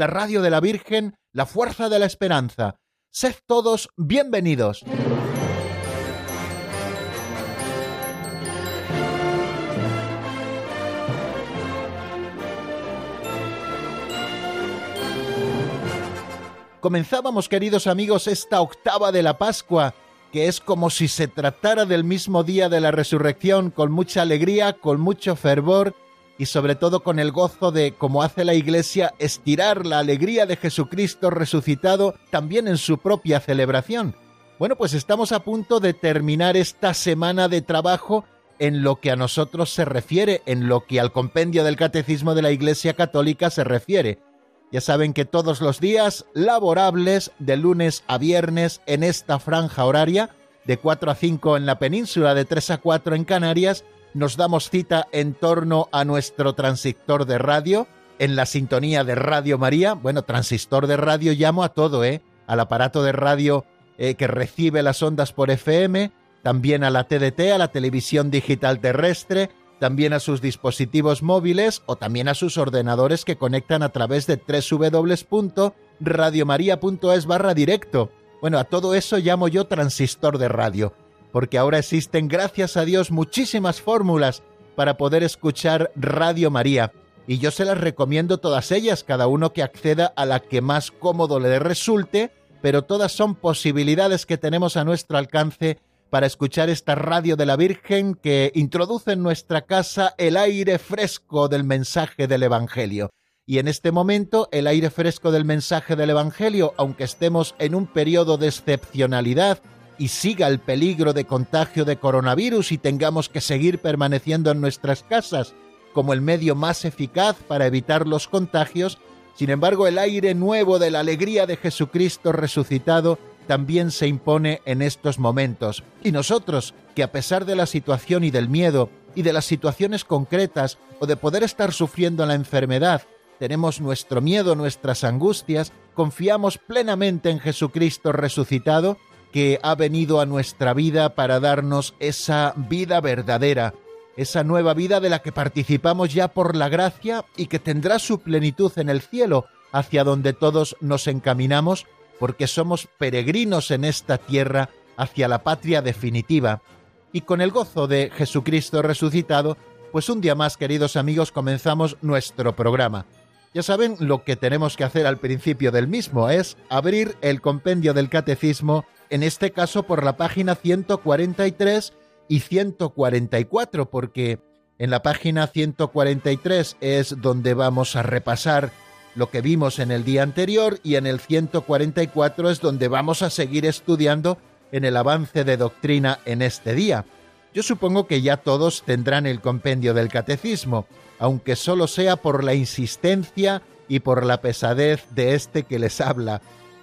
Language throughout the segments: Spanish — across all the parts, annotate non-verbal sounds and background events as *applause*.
la radio de la Virgen, la fuerza de la esperanza. Sed todos bienvenidos. Comenzábamos, queridos amigos, esta octava de la Pascua, que es como si se tratara del mismo día de la resurrección, con mucha alegría, con mucho fervor y sobre todo con el gozo de, como hace la Iglesia, estirar la alegría de Jesucristo resucitado también en su propia celebración. Bueno, pues estamos a punto de terminar esta semana de trabajo en lo que a nosotros se refiere, en lo que al compendio del Catecismo de la Iglesia Católica se refiere. Ya saben que todos los días laborables, de lunes a viernes, en esta franja horaria, de 4 a 5 en la península, de 3 a 4 en Canarias, nos damos cita en torno a nuestro transistor de radio, en la sintonía de Radio María. Bueno, transistor de radio llamo a todo, ¿eh? Al aparato de radio eh, que recibe las ondas por FM, también a la TDT, a la televisión digital terrestre, también a sus dispositivos móviles o también a sus ordenadores que conectan a través de www.radiomaria.es barra directo. Bueno, a todo eso llamo yo transistor de radio, porque ahora existen, gracias a Dios, muchísimas fórmulas para poder escuchar Radio María. Y yo se las recomiendo todas ellas, cada uno que acceda a la que más cómodo le resulte, pero todas son posibilidades que tenemos a nuestro alcance para escuchar esta radio de la Virgen que introduce en nuestra casa el aire fresco del mensaje del Evangelio. Y en este momento el aire fresco del mensaje del Evangelio, aunque estemos en un periodo de excepcionalidad y siga el peligro de contagio de coronavirus y tengamos que seguir permaneciendo en nuestras casas como el medio más eficaz para evitar los contagios, sin embargo el aire nuevo de la alegría de Jesucristo resucitado también se impone en estos momentos. Y nosotros, que a pesar de la situación y del miedo, y de las situaciones concretas, o de poder estar sufriendo la enfermedad, tenemos nuestro miedo, nuestras angustias, confiamos plenamente en Jesucristo resucitado, que ha venido a nuestra vida para darnos esa vida verdadera, esa nueva vida de la que participamos ya por la gracia y que tendrá su plenitud en el cielo, hacia donde todos nos encaminamos porque somos peregrinos en esta tierra hacia la patria definitiva. Y con el gozo de Jesucristo resucitado, pues un día más, queridos amigos, comenzamos nuestro programa. Ya saben, lo que tenemos que hacer al principio del mismo es abrir el compendio del catecismo, en este caso por la página 143 y 144, porque en la página 143 es donde vamos a repasar lo que vimos en el día anterior y en el 144 es donde vamos a seguir estudiando en el avance de doctrina en este día. Yo supongo que ya todos tendrán el compendio del catecismo, aunque solo sea por la insistencia y por la pesadez de este que les habla,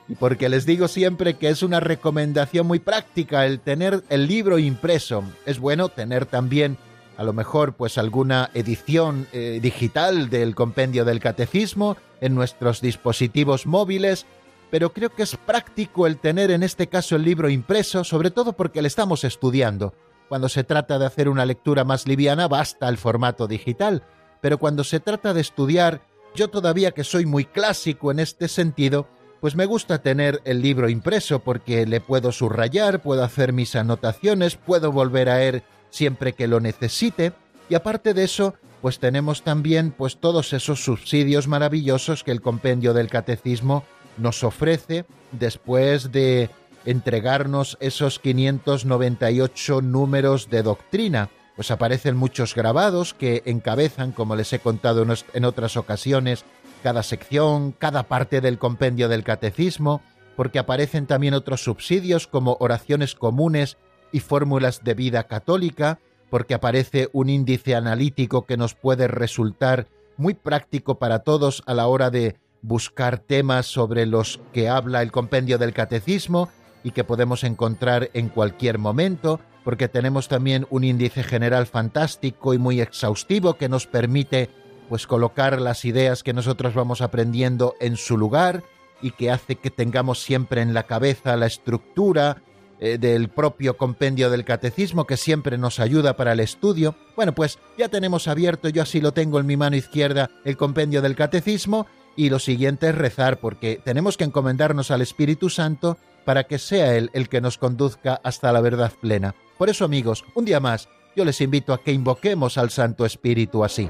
y porque les digo siempre que es una recomendación muy práctica el tener el libro impreso. Es bueno tener también a lo mejor pues alguna edición eh, digital del compendio del catecismo en nuestros dispositivos móviles, pero creo que es práctico el tener en este caso el libro impreso, sobre todo porque le estamos estudiando. Cuando se trata de hacer una lectura más liviana basta el formato digital, pero cuando se trata de estudiar, yo todavía que soy muy clásico en este sentido, pues me gusta tener el libro impreso porque le puedo subrayar, puedo hacer mis anotaciones, puedo volver a él siempre que lo necesite y aparte de eso, pues tenemos también pues todos esos subsidios maravillosos que el compendio del catecismo nos ofrece después de entregarnos esos 598 números de doctrina. Pues aparecen muchos grabados que encabezan, como les he contado en otras ocasiones, cada sección, cada parte del compendio del catecismo, porque aparecen también otros subsidios como oraciones comunes y fórmulas de vida católica, porque aparece un índice analítico que nos puede resultar muy práctico para todos a la hora de buscar temas sobre los que habla el compendio del catecismo y que podemos encontrar en cualquier momento, porque tenemos también un índice general fantástico y muy exhaustivo que nos permite pues colocar las ideas que nosotros vamos aprendiendo en su lugar y que hace que tengamos siempre en la cabeza la estructura eh, del propio compendio del catecismo que siempre nos ayuda para el estudio. Bueno, pues ya tenemos abierto, yo así lo tengo en mi mano izquierda, el compendio del catecismo y lo siguiente es rezar porque tenemos que encomendarnos al Espíritu Santo para que sea Él el que nos conduzca hasta la verdad plena. Por eso, amigos, un día más, yo les invito a que invoquemos al Santo Espíritu así.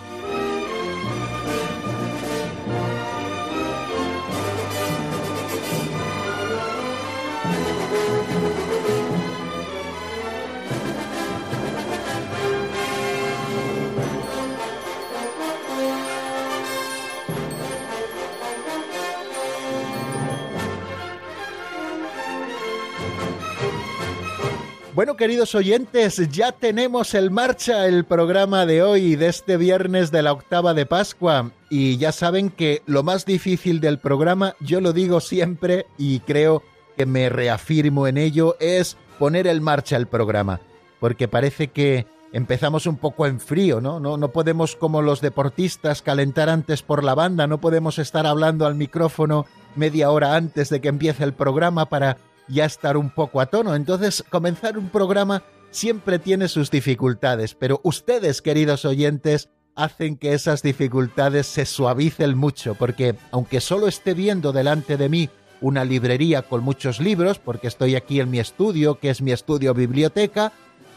Bueno, queridos oyentes, ya tenemos en marcha el programa de hoy, de este viernes de la octava de Pascua. Y ya saben que lo más difícil del programa, yo lo digo siempre y creo que me reafirmo en ello, es poner en marcha el programa. Porque parece que empezamos un poco en frío, ¿no? No, no podemos, como los deportistas, calentar antes por la banda, no podemos estar hablando al micrófono media hora antes de que empiece el programa para ya estar un poco a tono. Entonces, comenzar un programa siempre tiene sus dificultades, pero ustedes, queridos oyentes, hacen que esas dificultades se suavicen mucho, porque aunque solo esté viendo delante de mí una librería con muchos libros, porque estoy aquí en mi estudio, que es mi estudio biblioteca,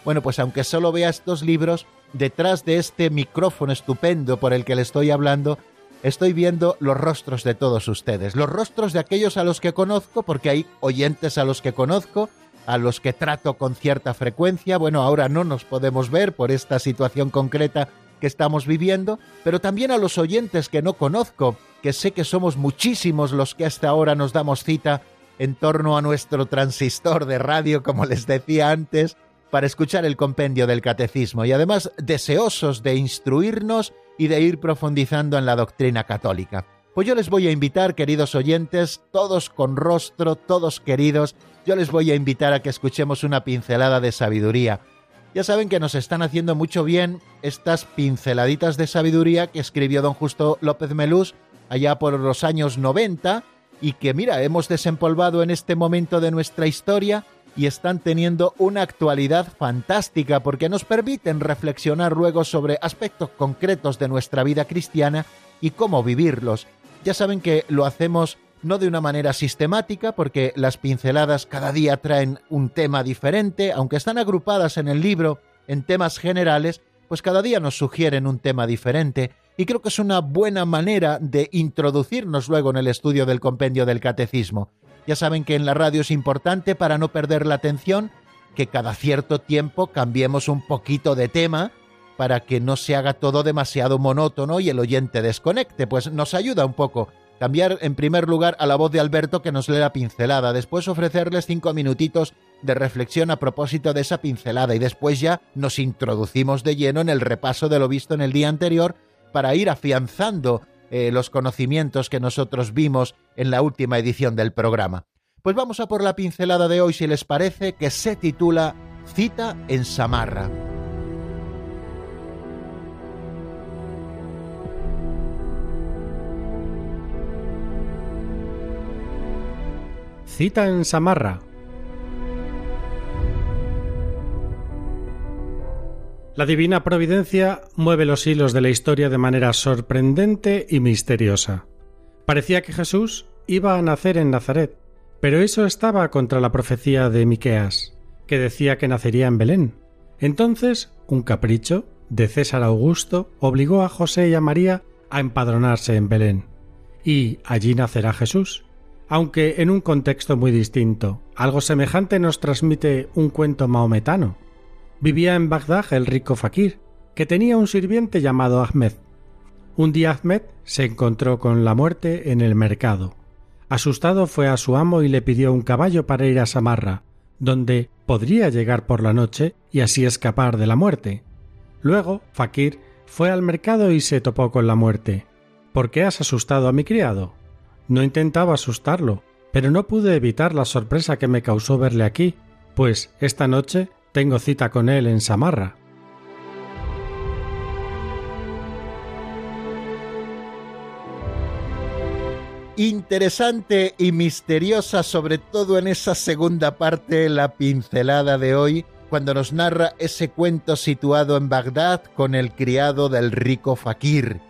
bueno, pues aunque solo vea estos libros, detrás de este micrófono estupendo por el que le estoy hablando, estoy viendo los rostros de todos ustedes, los rostros de aquellos a los que conozco, porque hay oyentes a los que conozco, a los que trato con cierta frecuencia. Bueno, ahora no nos podemos ver por esta situación concreta que estamos viviendo, pero también a los oyentes que no conozco, que sé que somos muchísimos los que hasta ahora nos damos cita en torno a nuestro transistor de radio, como les decía antes, para escuchar el compendio del catecismo y además deseosos de instruirnos y de ir profundizando en la doctrina católica. Pues yo les voy a invitar, queridos oyentes, todos con rostro, todos queridos, yo les voy a invitar a que escuchemos una pincelada de sabiduría. Ya saben que nos están haciendo mucho bien estas pinceladitas de sabiduría que escribió don Justo López Melús allá por los años 90 y que mira, hemos desempolvado en este momento de nuestra historia y están teniendo una actualidad fantástica porque nos permiten reflexionar luego sobre aspectos concretos de nuestra vida cristiana y cómo vivirlos. Ya saben que lo hacemos no de una manera sistemática porque las pinceladas cada día traen un tema diferente, aunque están agrupadas en el libro en temas generales, pues cada día nos sugieren un tema diferente y creo que es una buena manera de introducirnos luego en el estudio del compendio del catecismo. Ya saben que en la radio es importante para no perder la atención que cada cierto tiempo cambiemos un poquito de tema para que no se haga todo demasiado monótono y el oyente desconecte, pues nos ayuda un poco. Cambiar en primer lugar a la voz de Alberto que nos lee la pincelada, después ofrecerles cinco minutitos de reflexión a propósito de esa pincelada. Y después ya nos introducimos de lleno en el repaso de lo visto en el día anterior para ir afianzando eh, los conocimientos que nosotros vimos en la última edición del programa. Pues vamos a por la pincelada de hoy, si les parece, que se titula Cita en Samarra. Cita en Samarra La divina providencia mueve los hilos de la historia de manera sorprendente y misteriosa. Parecía que Jesús iba a nacer en Nazaret, pero eso estaba contra la profecía de Miqueas, que decía que nacería en Belén. Entonces, un capricho de César Augusto obligó a José y a María a empadronarse en Belén. Y allí nacerá Jesús. aunque en un contexto muy distinto. Algo semejante nos transmite un cuento maometano. Vivía en Bagdad el rico fakir, que tenía un sirviente llamado Ahmed. Un día Ahmed se encontró con la muerte en el mercado. Asustado fue a su amo y le pidió un caballo para ir a Samarra, donde podría llegar por la noche y así escapar de la muerte. Luego, Fakir fue al mercado y se topó con la muerte. ¿Por qué has asustado a mi criado? No intentaba asustarlo, pero no pude evitar la sorpresa que me causó verle aquí, pues esta noche tengo cita con él en Samarra. Interesante y misteriosa, sobre todo en esa segunda parte, la pincelada de hoy, cuando nos narra ese cuento situado en Bagdad con el criado del rico fakir,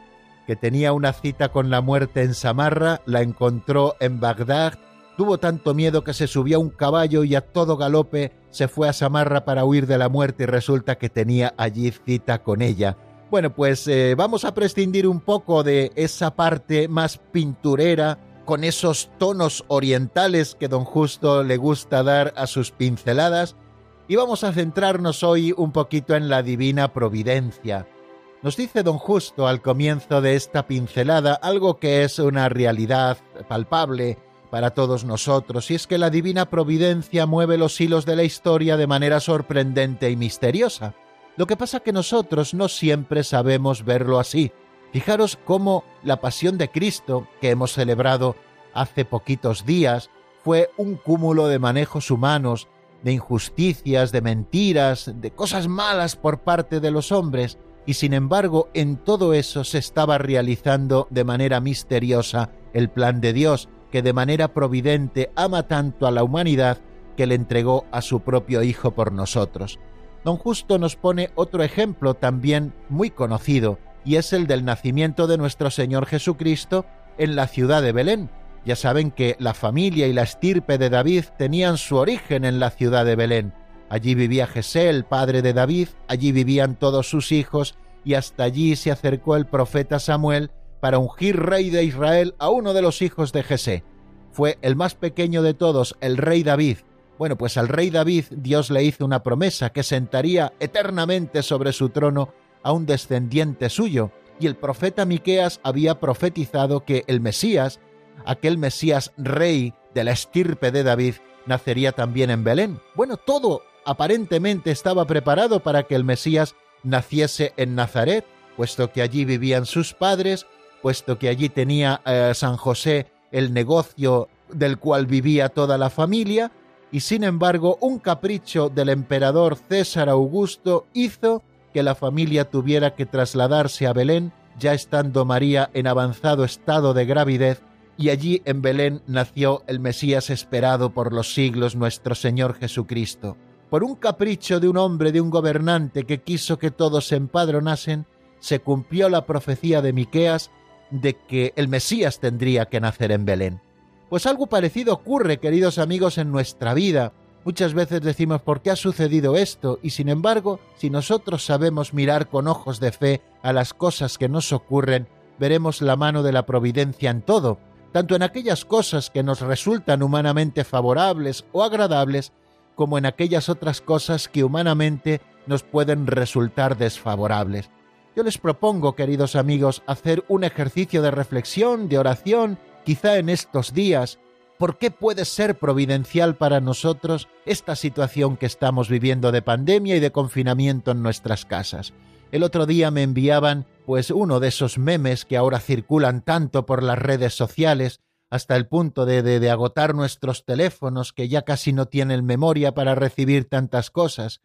que tenía una cita con la muerte en Samarra, la encontró en Bagdad, tuvo tanto miedo que se subió a un caballo y a todo galope se fue a Samarra para huir de la muerte y resulta que tenía allí cita con ella. Bueno, pues eh, vamos a prescindir un poco de esa parte más pinturera, con esos tonos orientales que don Justo le gusta dar a sus pinceladas, y vamos a centrarnos hoy un poquito en la divina providencia. Nos dice don Justo al comienzo de esta pincelada algo que es una realidad palpable para todos nosotros, y es que la divina providencia mueve los hilos de la historia de manera sorprendente y misteriosa. Lo que pasa que nosotros no siempre sabemos verlo así. Fijaros cómo la pasión de Cristo, que hemos celebrado hace poquitos días, fue un cúmulo de manejos humanos, de injusticias, de mentiras, de cosas malas por parte de los hombres, y sin embargo en todo eso se estaba realizando de manera misteriosa el plan de Dios, que de manera providente ama tanto a la humanidad que le entregó a su propio Hijo por nosotros. Don Justo nos pone otro ejemplo también muy conocido, y es el del nacimiento de nuestro Señor Jesucristo en la ciudad de Belén, ya saben que la familia y la estirpe de David tenían su origen en la ciudad de Belén. Allí vivía Jesé, el padre de David, allí vivían todos sus hijos, y hasta allí se acercó el profeta Samuel para ungir rey de Israel a uno de los hijos de Jesé. Fue el más pequeño de todos, el rey David. Bueno, pues al rey David Dios le hizo una promesa que sentaría eternamente sobre su trono a un descendiente suyo, y el profeta Miqueas había profetizado que el Mesías aquel Mesías rey de la estirpe de David nacería también en Belén. Bueno, todo aparentemente estaba preparado para que el Mesías naciese en Nazaret, puesto que allí vivían sus padres, puesto que allí tenía eh, San José el negocio del cual vivía toda la familia, y sin embargo un capricho del emperador César Augusto hizo que la familia tuviera que trasladarse a Belén, ya estando María en avanzado estado de gravidez y allí en Belén nació el Mesías esperado por los siglos nuestro Señor Jesucristo. Por un capricho de un hombre, de un gobernante que quiso que todos se empadronasen, se cumplió la profecía de Miqueas de que el Mesías tendría que nacer en Belén. Pues algo parecido ocurre, queridos amigos, en nuestra vida. Muchas veces decimos ¿por qué ha sucedido esto? Y sin embargo, si nosotros sabemos mirar con ojos de fe a las cosas que nos ocurren, veremos la mano de la providencia en todo, tanto en aquellas cosas que nos resultan humanamente favorables o agradables, como en aquellas otras cosas que humanamente nos pueden resultar desfavorables. Yo les propongo, queridos amigos, hacer un ejercicio de reflexión, de oración, quizá en estos días, ¿por qué puede ser providencial para nosotros esta situación que estamos viviendo de pandemia y de confinamiento en nuestras casas? El otro día me enviaban pues uno de esos memes que ahora circulan tanto por las redes sociales hasta el punto de, de, agotar nuestros teléfonos que ya casi no tienen memoria para recibir tantas cosas.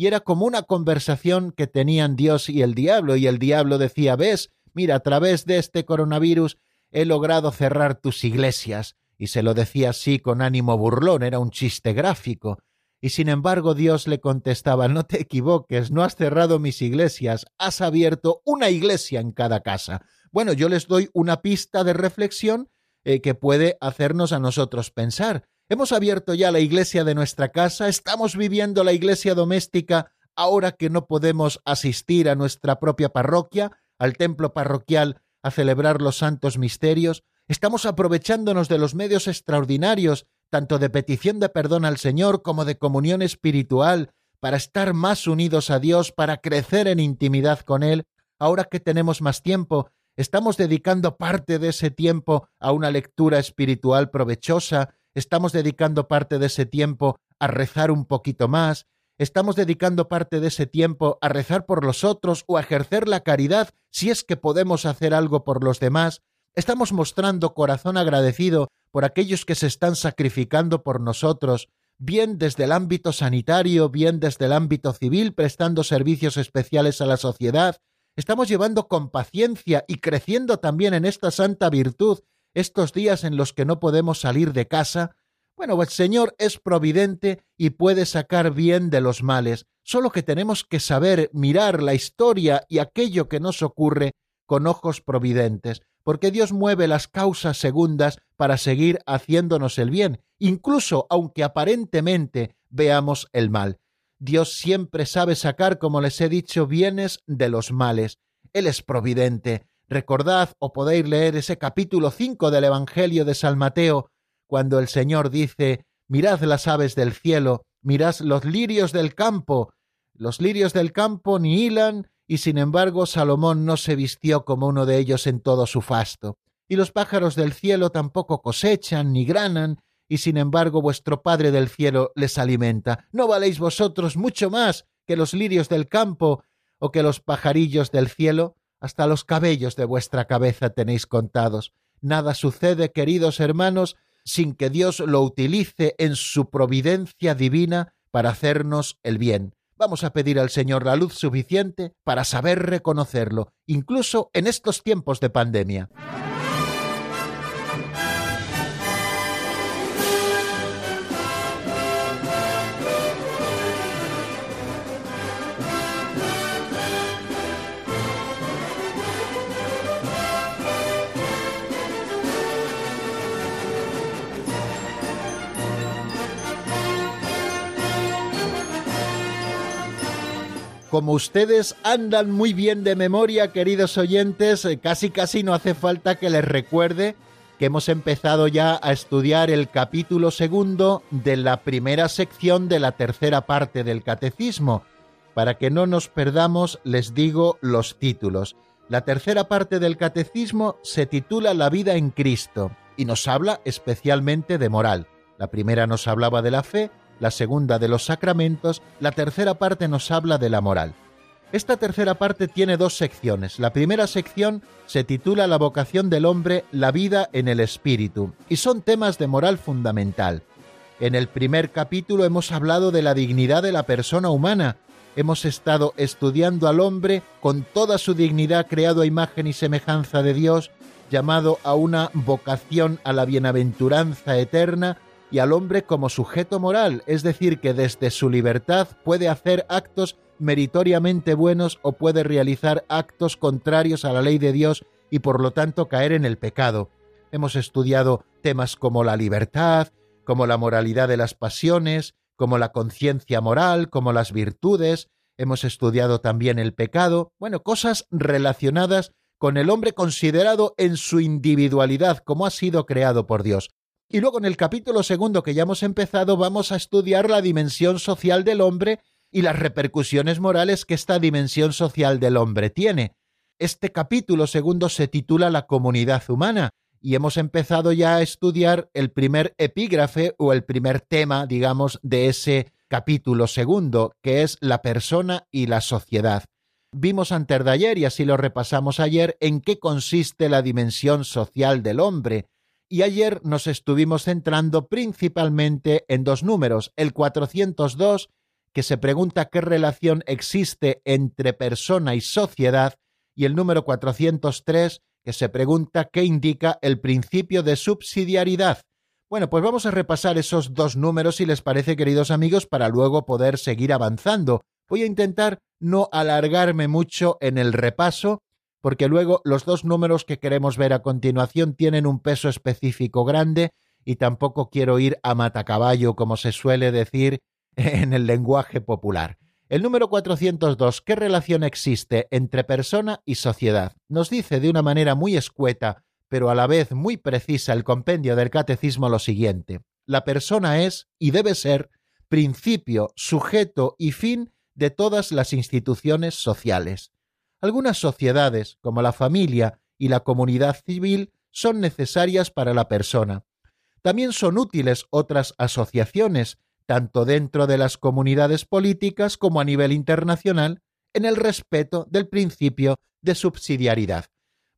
Y era como una conversación que tenían Dios y el diablo, y el diablo decía, ves, mira, a través de este coronavirus he logrado cerrar tus iglesias, y se lo decía así con ánimo burlón, era un chiste gráfico, y sin embargo Dios le contestaba, no te equivoques, no has cerrado mis iglesias, has abierto una iglesia en cada casa. Bueno, yo les doy una pista de reflexión eh, que puede hacernos a nosotros pensar. Hemos abierto ya la iglesia de nuestra casa, estamos viviendo la iglesia doméstica ahora que no podemos asistir a nuestra propia parroquia, al templo parroquial, a celebrar los santos misterios, Estamos aprovechándonos de los medios extraordinarios, tanto de petición de perdón al Señor como de comunión espiritual, para estar más unidos a Dios, para crecer en intimidad con Él. Ahora que tenemos más tiempo, estamos dedicando parte de ese tiempo a una lectura espiritual provechosa, estamos dedicando parte de ese tiempo a rezar un poquito más, estamos dedicando parte de ese tiempo a rezar por los otros o a ejercer la caridad si es que podemos hacer algo por los demás, Estamos mostrando corazón agradecido por aquellos que se están sacrificando por nosotros, bien desde el ámbito sanitario, bien desde el ámbito civil, prestando servicios especiales a la sociedad. Estamos llevando con paciencia y creciendo también en esta santa virtud estos días en los que no podemos salir de casa. Bueno, el Señor es providente y puede sacar bien de los males, solo que tenemos que saber mirar la historia y aquello que nos ocurre con ojos providentes porque Dios mueve las causas segundas para seguir haciéndonos el bien, incluso aunque aparentemente veamos el mal. Dios siempre sabe sacar, como les he dicho, bienes de los males. Él es providente. Recordad o podéis leer ese capítulo 5 del Evangelio de San Mateo, cuando el Señor dice, mirad las aves del cielo, mirad los lirios del campo. Los lirios del campo ni hilan, y sin embargo Salomón no se vistió como uno de ellos en todo su fasto. Y los pájaros del cielo tampoco cosechan ni granan, y sin embargo vuestro Padre del cielo les alimenta. ¿No valéis vosotros mucho más que los lirios del campo o que los pajarillos del cielo? Hasta los cabellos de vuestra cabeza tenéis contados. Nada sucede, queridos hermanos, sin que Dios lo utilice en su providencia divina para hacernos el bien. Vamos a pedir al Señor la luz suficiente para saber reconocerlo, incluso en estos tiempos de pandemia. Como ustedes andan muy bien de memoria, queridos oyentes, eh, casi casi no hace falta que les recuerde que hemos empezado ya a estudiar el capítulo segundo de la primera sección de la tercera parte del catecismo. Para que no nos perdamos, les digo los títulos. La tercera parte del catecismo se titula La vida en Cristo y nos habla especialmente de moral. La primera nos hablaba de la fe, la segunda de los sacramentos, la tercera parte nos habla de la moral. Esta tercera parte tiene dos secciones. La primera sección se titula La vocación del hombre, la vida en el espíritu, y son temas de moral fundamental. En el primer capítulo hemos hablado de la dignidad de la persona humana, hemos estado estudiando al hombre con toda su dignidad creado a imagen y semejanza de Dios, llamado a una vocación a la bienaventuranza eterna, y al hombre como sujeto moral, es decir, que desde su libertad puede hacer actos meritoriamente buenos o puede realizar actos contrarios a la ley de Dios y por lo tanto caer en el pecado. Hemos estudiado temas como la libertad, como la moralidad de las pasiones, como la conciencia moral, como las virtudes, hemos estudiado también el pecado, bueno, cosas relacionadas con el hombre considerado en su individualidad como ha sido creado por Dios. Y luego en el capítulo segundo que ya hemos empezado vamos a estudiar la dimensión social del hombre y las repercusiones morales que esta dimensión social del hombre tiene. Este capítulo segundo se titula La comunidad humana y hemos empezado ya a estudiar el primer epígrafe o el primer tema, digamos, de ese capítulo segundo, que es la persona y la sociedad. Vimos antes de ayer, y así lo repasamos ayer, en qué consiste la dimensión social del hombre, y ayer nos estuvimos centrando principalmente en dos números, el 402, que se pregunta qué relación existe entre persona y sociedad, y el número 403, que se pregunta qué indica el principio de subsidiariedad. Bueno, pues vamos a repasar esos dos números si les parece, queridos amigos, para luego poder seguir avanzando. Voy a intentar no alargarme mucho en el repaso, porque luego los dos números que queremos ver a continuación tienen un peso específico grande y tampoco quiero ir a matacaballo, como se suele decir *laughs* en el lenguaje popular. El número 402, ¿qué relación existe entre persona y sociedad? Nos dice de una manera muy escueta, pero a la vez muy precisa el compendio del catecismo lo siguiente. La persona es y debe ser principio, sujeto y fin de todas las instituciones sociales. Algunas sociedades, como la familia y la comunidad civil, son necesarias para la persona. También son útiles otras asociaciones, tanto dentro de las comunidades políticas como a nivel internacional, en el respeto del principio de subsidiariedad.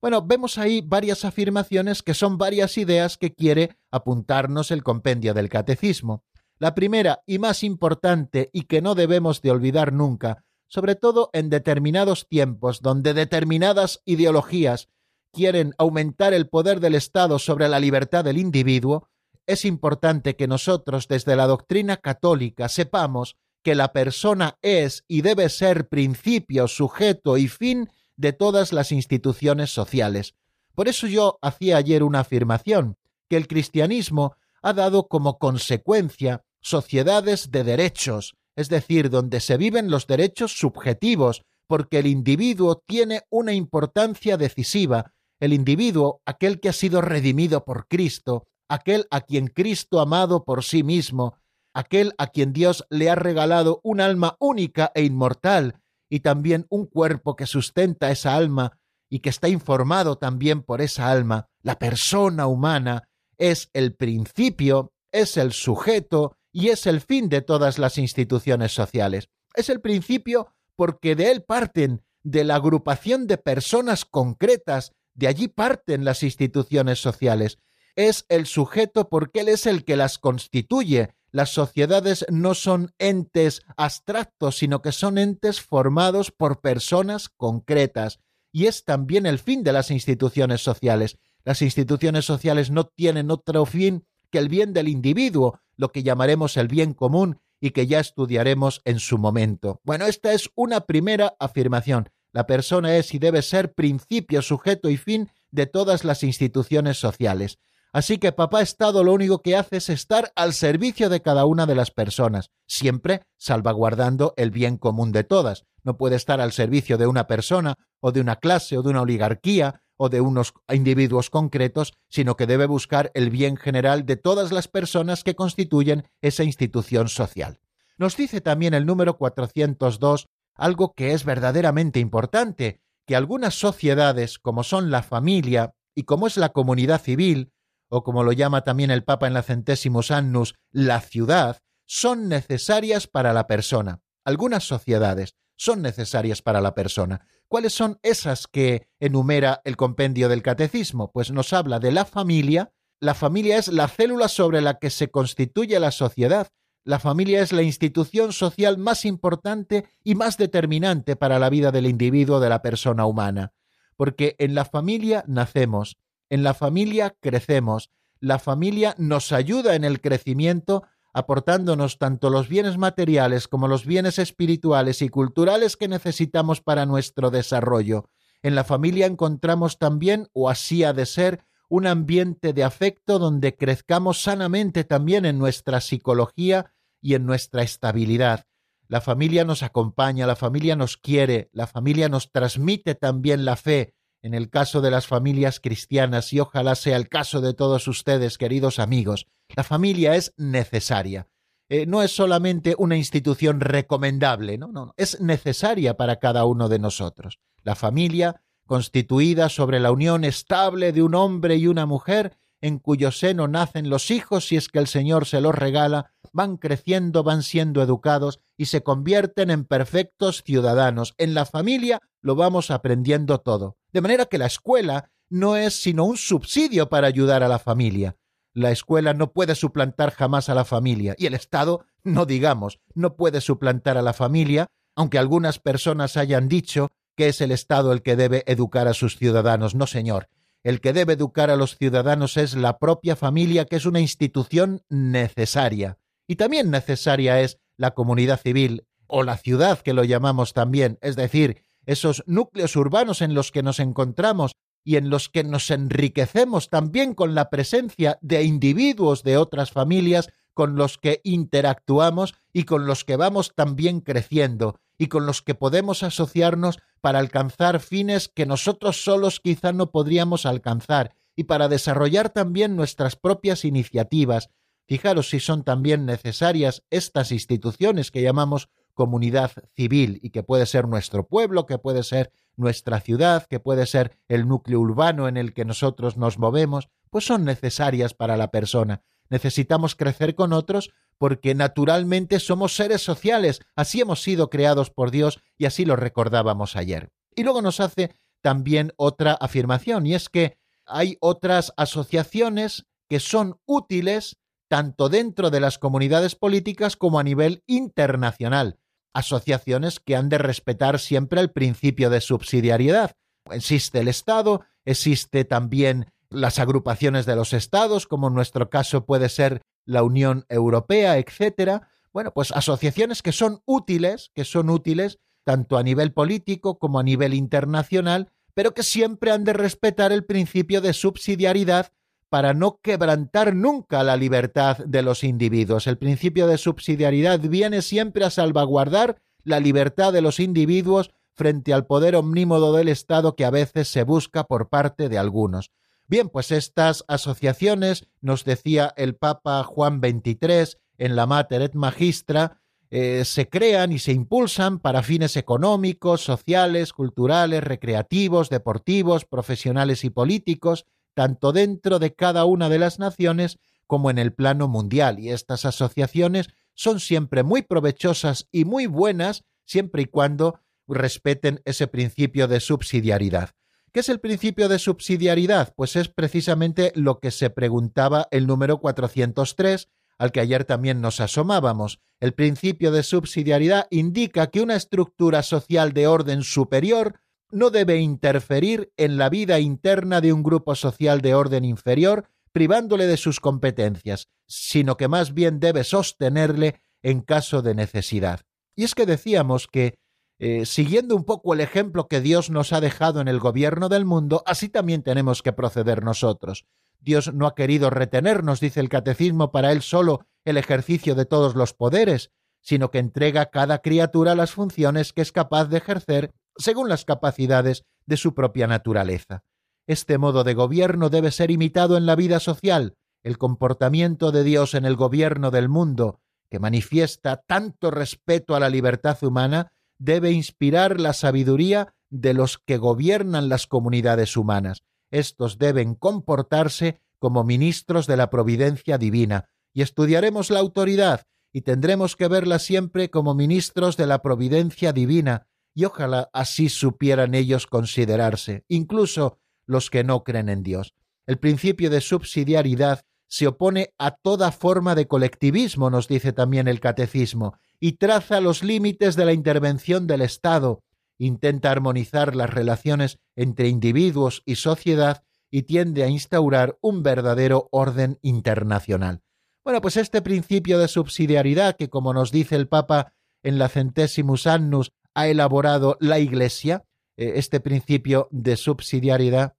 Bueno, vemos ahí varias afirmaciones que son varias ideas que quiere apuntarnos el compendio del catecismo. La primera y más importante y que no debemos de olvidar nunca, sobre todo en determinados tiempos donde determinadas ideologías quieren aumentar el poder del Estado sobre la libertad del individuo, es importante que nosotros desde la doctrina católica sepamos que la persona es y debe ser principio, sujeto y fin de todas las instituciones sociales. Por eso yo hacía ayer una afirmación, que el cristianismo ha dado como consecuencia sociedades de derechos, es decir, donde se viven los derechos subjetivos, porque el individuo tiene una importancia decisiva, el individuo, aquel que ha sido redimido por Cristo, aquel a quien Cristo ha amado por sí mismo, aquel a quien Dios le ha regalado un alma única e inmortal, y también un cuerpo que sustenta esa alma y que está informado también por esa alma, la persona humana, es el principio, es el sujeto y es el fin de todas las instituciones sociales. Es el principio porque de él parten, de la agrupación de personas concretas, de allí parten las instituciones sociales. Es el sujeto porque él es el que las constituye, las sociedades no son entes abstractos, sino que son entes formados por personas concretas. Y es también el fin de las instituciones sociales. Las instituciones sociales no tienen otro fin que el bien del individuo, lo que llamaremos el bien común y que ya estudiaremos en su momento. Bueno, esta es una primera afirmación. La persona es y debe ser principio, sujeto y fin de todas las instituciones sociales. Así que papá Estado lo único que hace es estar al servicio de cada una de las personas, siempre salvaguardando el bien común de todas. No puede estar al servicio de una persona o de una clase o de una oligarquía o de unos individuos concretos, sino que debe buscar el bien general de todas las personas que constituyen esa institución social. Nos dice también el número 402 algo que es verdaderamente importante, que algunas sociedades, como son la familia y como es la comunidad civil, o como lo llama también el Papa en la Centésimos Annus, la ciudad, son necesarias para la persona. Algunas sociedades son necesarias para la persona. ¿Cuáles son esas que enumera el compendio del catecismo? Pues nos habla de la familia. La familia es la célula sobre la que se constituye la sociedad. La familia es la institución social más importante y más determinante para la vida del individuo, de la persona humana. Porque en la familia nacemos, en la familia crecemos. La familia nos ayuda en el crecimiento aportándonos tanto los bienes materiales como los bienes espirituales y culturales que necesitamos para nuestro desarrollo. En la familia encontramos también, o así ha de ser, un ambiente de afecto donde crezcamos sanamente también en nuestra psicología y en nuestra estabilidad. La familia nos acompaña, la familia nos quiere, la familia nos transmite también la fe, en el caso de las familias cristianas y ojalá sea el caso de todos ustedes, queridos amigos, la familia es necesaria. Eh, no es solamente una institución recomendable, no, no, es necesaria para cada uno de nosotros. La familia, constituida sobre la unión estable de un hombre y una mujer, en cuyo seno nacen los hijos si es que el Señor se los regala, van creciendo, van siendo educados y se convierten en perfectos ciudadanos. En la familia lo vamos aprendiendo todo. De manera que la escuela no es sino un subsidio para ayudar a la familia. La escuela no puede suplantar jamás a la familia y el Estado, no digamos, no puede suplantar a la familia, aunque algunas personas hayan dicho que es el Estado el que debe educar a sus ciudadanos. No, señor. El que debe educar a los ciudadanos es la propia familia, que es una institución necesaria. Y también necesaria es la comunidad civil o la ciudad, que lo llamamos también, es decir, esos núcleos urbanos en los que nos encontramos y en los que nos enriquecemos también con la presencia de individuos de otras familias con los que interactuamos y con los que vamos también creciendo y con los que podemos asociarnos para alcanzar fines que nosotros solos quizá no podríamos alcanzar y para desarrollar también nuestras propias iniciativas. Fijaros si son también necesarias estas instituciones que llamamos comunidad civil y que puede ser nuestro pueblo, que puede ser nuestra ciudad, que puede ser el núcleo urbano en el que nosotros nos movemos, pues son necesarias para la persona. Necesitamos crecer con otros porque naturalmente somos seres sociales, así hemos sido creados por Dios y así lo recordábamos ayer. Y luego nos hace también otra afirmación, y es que hay otras asociaciones que son útiles tanto dentro de las comunidades políticas como a nivel internacional asociaciones que han de respetar siempre el principio de subsidiariedad. Existe el Estado, existe también las agrupaciones de los estados, como en nuestro caso puede ser la Unión Europea, etcétera. Bueno, pues asociaciones que son útiles, que son útiles tanto a nivel político como a nivel internacional, pero que siempre han de respetar el principio de subsidiariedad para no quebrantar nunca la libertad de los individuos. El principio de subsidiariedad viene siempre a salvaguardar la libertad de los individuos frente al poder omnímodo del Estado que a veces se busca por parte de algunos. Bien, pues estas asociaciones, nos decía el Papa Juan XXIII en la Mater et Magistra, eh, se crean y se impulsan para fines económicos, sociales, culturales, recreativos, deportivos, profesionales y políticos, tanto dentro de cada una de las naciones como en el plano mundial. Y estas asociaciones son siempre muy provechosas y muy buenas siempre y cuando respeten ese principio de subsidiariedad. ¿Qué es el principio de subsidiariedad? Pues es precisamente lo que se preguntaba el número 403, al que ayer también nos asomábamos. El principio de subsidiariedad indica que una estructura social de orden superior no debe interferir en la vida interna de un grupo social de orden inferior, privándole de sus competencias, sino que más bien debe sostenerle en caso de necesidad. Y es que decíamos que, eh, siguiendo un poco el ejemplo que Dios nos ha dejado en el gobierno del mundo, así también tenemos que proceder nosotros. Dios no ha querido retenernos, dice el catecismo, para él solo el ejercicio de todos los poderes, sino que entrega a cada criatura las funciones que es capaz de ejercer según las capacidades de su propia naturaleza. Este modo de gobierno debe ser imitado en la vida social. El comportamiento de Dios en el gobierno del mundo, que manifiesta tanto respeto a la libertad humana, debe inspirar la sabiduría de los que gobiernan las comunidades humanas. Estos deben comportarse como ministros de la providencia divina, y estudiaremos la autoridad, y tendremos que verla siempre como ministros de la providencia divina, y ojalá así supieran ellos considerarse, incluso los que no creen en Dios. El principio de subsidiariedad se opone a toda forma de colectivismo, nos dice también el catecismo, y traza los límites de la intervención del Estado, intenta armonizar las relaciones entre individuos y sociedad y tiende a instaurar un verdadero orden internacional. Bueno, pues este principio de subsidiariedad que, como nos dice el Papa en la Centésimus Annus, ha elaborado la Iglesia, eh, este principio de subsidiariedad,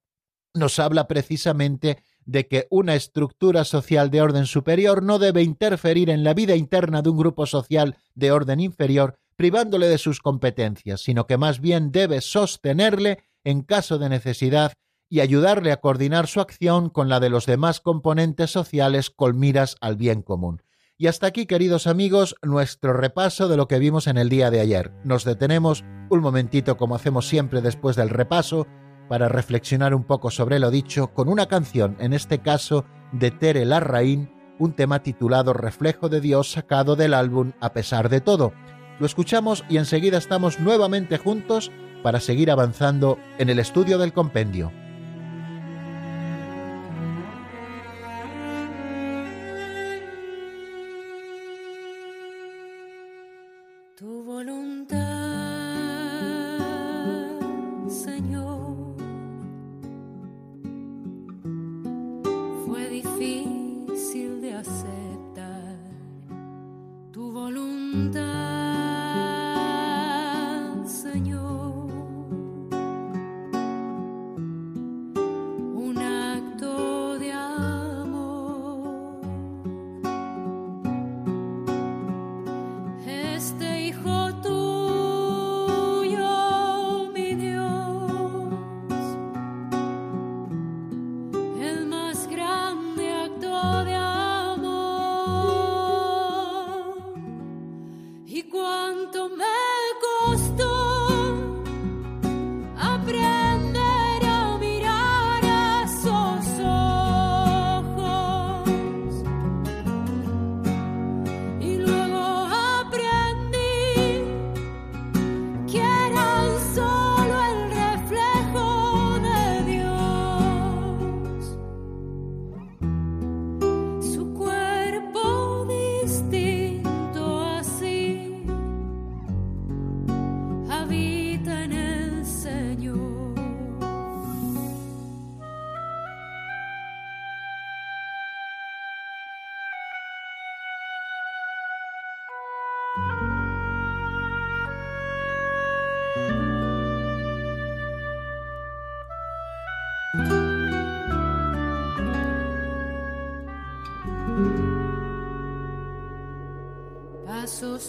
nos habla precisamente de que una estructura social de orden superior no debe interferir en la vida interna de un grupo social de orden inferior, privándole de sus competencias, sino que más bien debe sostenerle en caso de necesidad y ayudarle a coordinar su acción con la de los demás componentes sociales con miras al bien común. Y hasta aquí, queridos amigos, nuestro repaso de lo que vimos en el día de ayer. Nos detenemos un momentito, como hacemos siempre después del repaso, para reflexionar un poco sobre lo dicho con una canción, en este caso de Tere Larraín, un tema titulado Reflejo de Dios sacado del álbum A pesar de todo. Lo escuchamos y enseguida estamos nuevamente juntos para seguir avanzando en el estudio del compendio.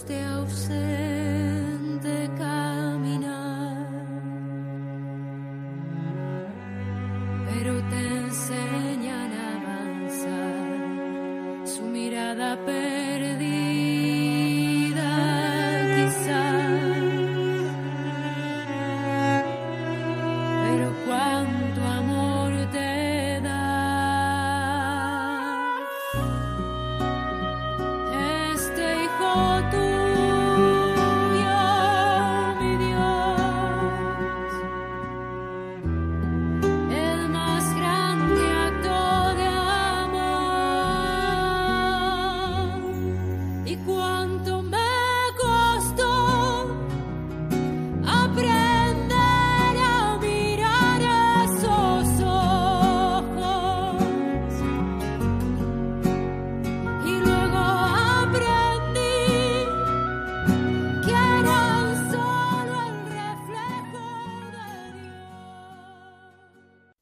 调色。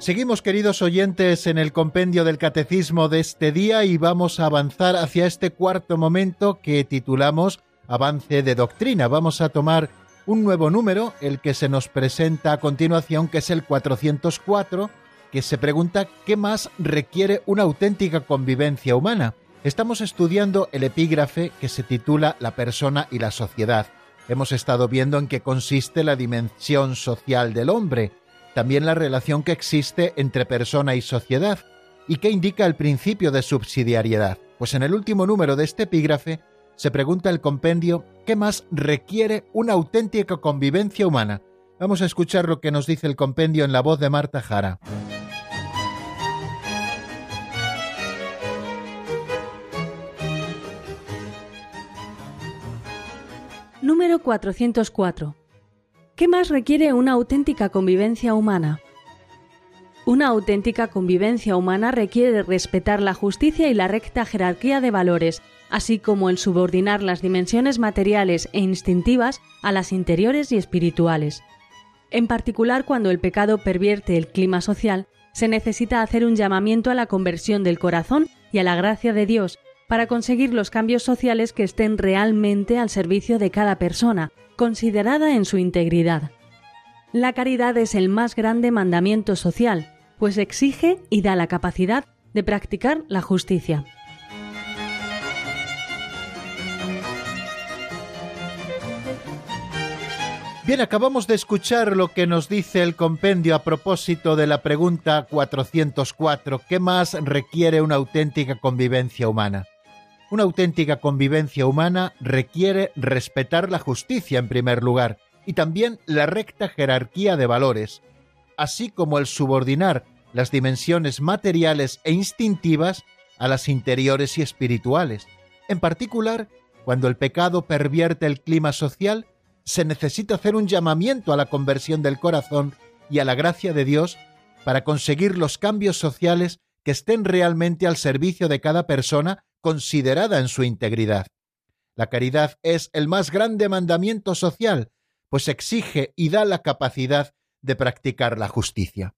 Seguimos, queridos oyentes, en el compendio del catecismo de este día y vamos a avanzar hacia este cuarto momento que titulamos Avance de Doctrina. Vamos a tomar un nuevo número, el que se nos presenta a continuación, que es el 404, que se pregunta qué más requiere una auténtica convivencia humana. Estamos estudiando el epígrafe que se titula La persona y la sociedad. Hemos estado viendo en qué consiste la dimensión social del hombre, también la relación que existe entre persona y sociedad, y que indica el principio de subsidiariedad. Pues en el último número de este epígrafe se pregunta el compendio ¿qué más requiere una auténtica convivencia humana? Vamos a escuchar lo que nos dice el compendio en la voz de Marta Jara. Número 404. ¿Qué más requiere una auténtica convivencia humana? Una auténtica convivencia humana requiere respetar la justicia y la recta jerarquía de valores, así como el subordinar las dimensiones materiales e instintivas a las interiores y espirituales. En particular, cuando el pecado pervierte el clima social, se necesita hacer un llamamiento a la conversión del corazón y a la gracia de Dios para conseguir los cambios sociales que estén realmente al servicio de cada persona, considerada en su integridad. La caridad es el más grande mandamiento social, pues exige y da la capacidad de practicar la justicia. Bien, acabamos de escuchar lo que nos dice el compendio a propósito de la pregunta 404, ¿qué más requiere una auténtica convivencia humana? Una auténtica convivencia humana requiere respetar la justicia en primer lugar y también la recta jerarquía de valores, así como el subordinar las dimensiones materiales e instintivas a las interiores y espirituales. En particular, cuando el pecado pervierte el clima social, se necesita hacer un llamamiento a la conversión del corazón y a la gracia de Dios para conseguir los cambios sociales que estén realmente al servicio de cada persona considerada en su integridad. La caridad es el más grande mandamiento social, pues exige y da la capacidad de practicar la justicia.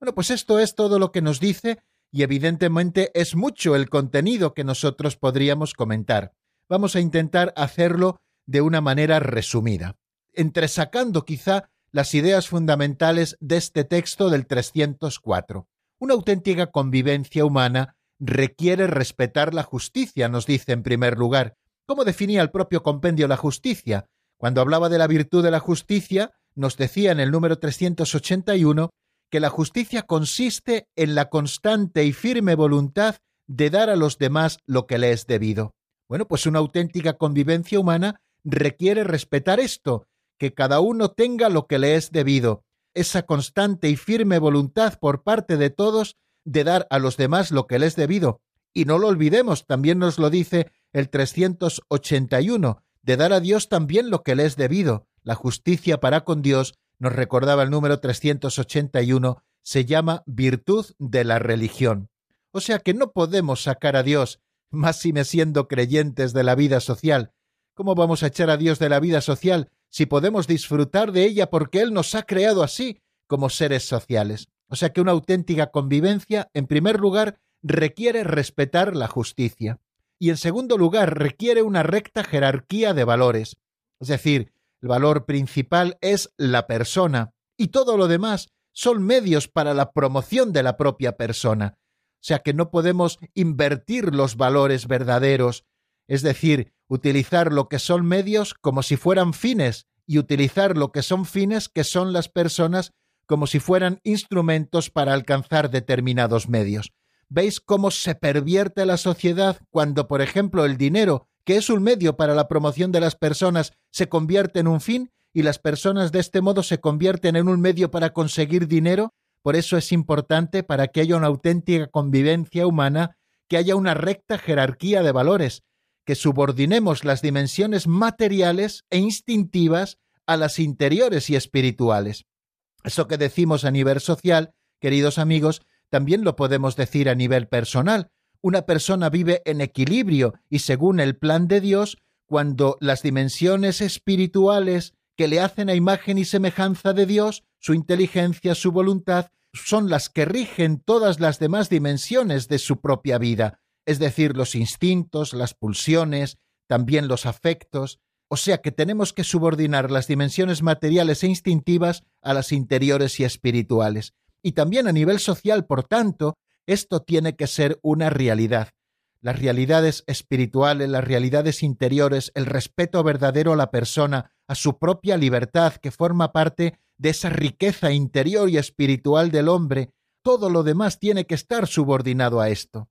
Bueno, pues esto es todo lo que nos dice y evidentemente es mucho el contenido que nosotros podríamos comentar. Vamos a intentar hacerlo de una manera resumida, entresacando quizá las ideas fundamentales de este texto del 304. Una auténtica convivencia humana requiere respetar la justicia, nos dice en primer lugar. ¿Cómo definía el propio compendio la justicia? Cuando hablaba de la virtud de la justicia, nos decía en el número 381 que la justicia consiste en la constante y firme voluntad de dar a los demás lo que le es debido. Bueno, pues una auténtica convivencia humana requiere respetar esto, que cada uno tenga lo que le es debido, esa constante y firme voluntad por parte de todos de dar a los demás lo que les es debido. Y no lo olvidemos, también nos lo dice el 381, de dar a Dios también lo que le es debido. La justicia para con Dios, nos recordaba el número 381, se llama virtud de la religión. O sea que no podemos sacar a Dios, *laughs* más si me siendo creyentes de la vida social. ¿Cómo vamos a echar a Dios de la vida social si podemos disfrutar de ella porque Él nos ha creado así como seres sociales? O sea que una auténtica convivencia, en primer lugar, requiere respetar la justicia y en segundo lugar requiere una recta jerarquía de valores. Es decir, el valor principal es la persona y todo lo demás son medios para la promoción de la propia persona. O sea que no podemos invertir los valores verdaderos, es decir, utilizar lo que son medios como si fueran fines y utilizar lo que son fines que son las personas como si fueran instrumentos para alcanzar determinados medios. ¿Veis cómo se pervierte la sociedad cuando, por ejemplo, el dinero, que es un medio para la promoción de las personas, se convierte en un fin y las personas de este modo se convierten en un medio para conseguir dinero? Por eso es importante, para que haya una auténtica convivencia humana, que haya una recta jerarquía de valores, que subordinemos las dimensiones materiales e instintivas a las interiores y espirituales. Eso que decimos a nivel social, queridos amigos, también lo podemos decir a nivel personal. Una persona vive en equilibrio y según el plan de Dios cuando las dimensiones espirituales que le hacen a imagen y semejanza de Dios, su inteligencia, su voluntad, son las que rigen todas las demás dimensiones de su propia vida, es decir, los instintos, las pulsiones, también los afectos, o sea que tenemos que subordinar las dimensiones materiales e instintivas a las interiores y espirituales. Y también a nivel social, por tanto, esto tiene que ser una realidad. Las realidades espirituales, las realidades interiores, el respeto verdadero a la persona, a su propia libertad, que forma parte de esa riqueza interior y espiritual del hombre, todo lo demás tiene que estar subordinado a esto.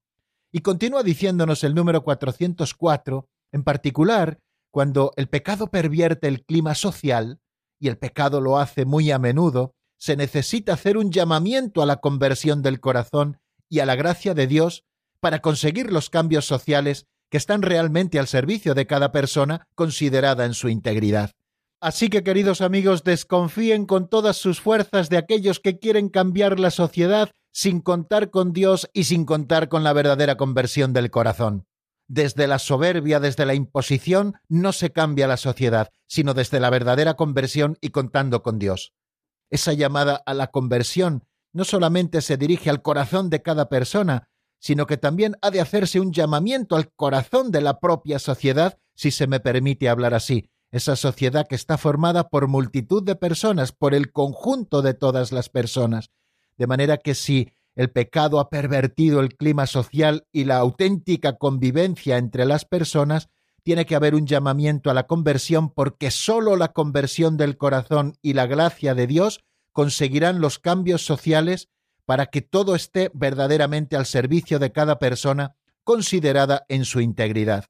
Y continúa diciéndonos el número 404, en particular, cuando el pecado pervierte el clima social, y el pecado lo hace muy a menudo, se necesita hacer un llamamiento a la conversión del corazón y a la gracia de Dios para conseguir los cambios sociales que están realmente al servicio de cada persona considerada en su integridad. Así que, queridos amigos, desconfíen con todas sus fuerzas de aquellos que quieren cambiar la sociedad sin contar con Dios y sin contar con la verdadera conversión del corazón desde la soberbia, desde la imposición, no se cambia la sociedad, sino desde la verdadera conversión y contando con Dios. Esa llamada a la conversión no solamente se dirige al corazón de cada persona, sino que también ha de hacerse un llamamiento al corazón de la propia sociedad, si se me permite hablar así, esa sociedad que está formada por multitud de personas, por el conjunto de todas las personas. De manera que si el pecado ha pervertido el clima social y la auténtica convivencia entre las personas, tiene que haber un llamamiento a la conversión porque sólo la conversión del corazón y la gracia de Dios conseguirán los cambios sociales para que todo esté verdaderamente al servicio de cada persona considerada en su integridad.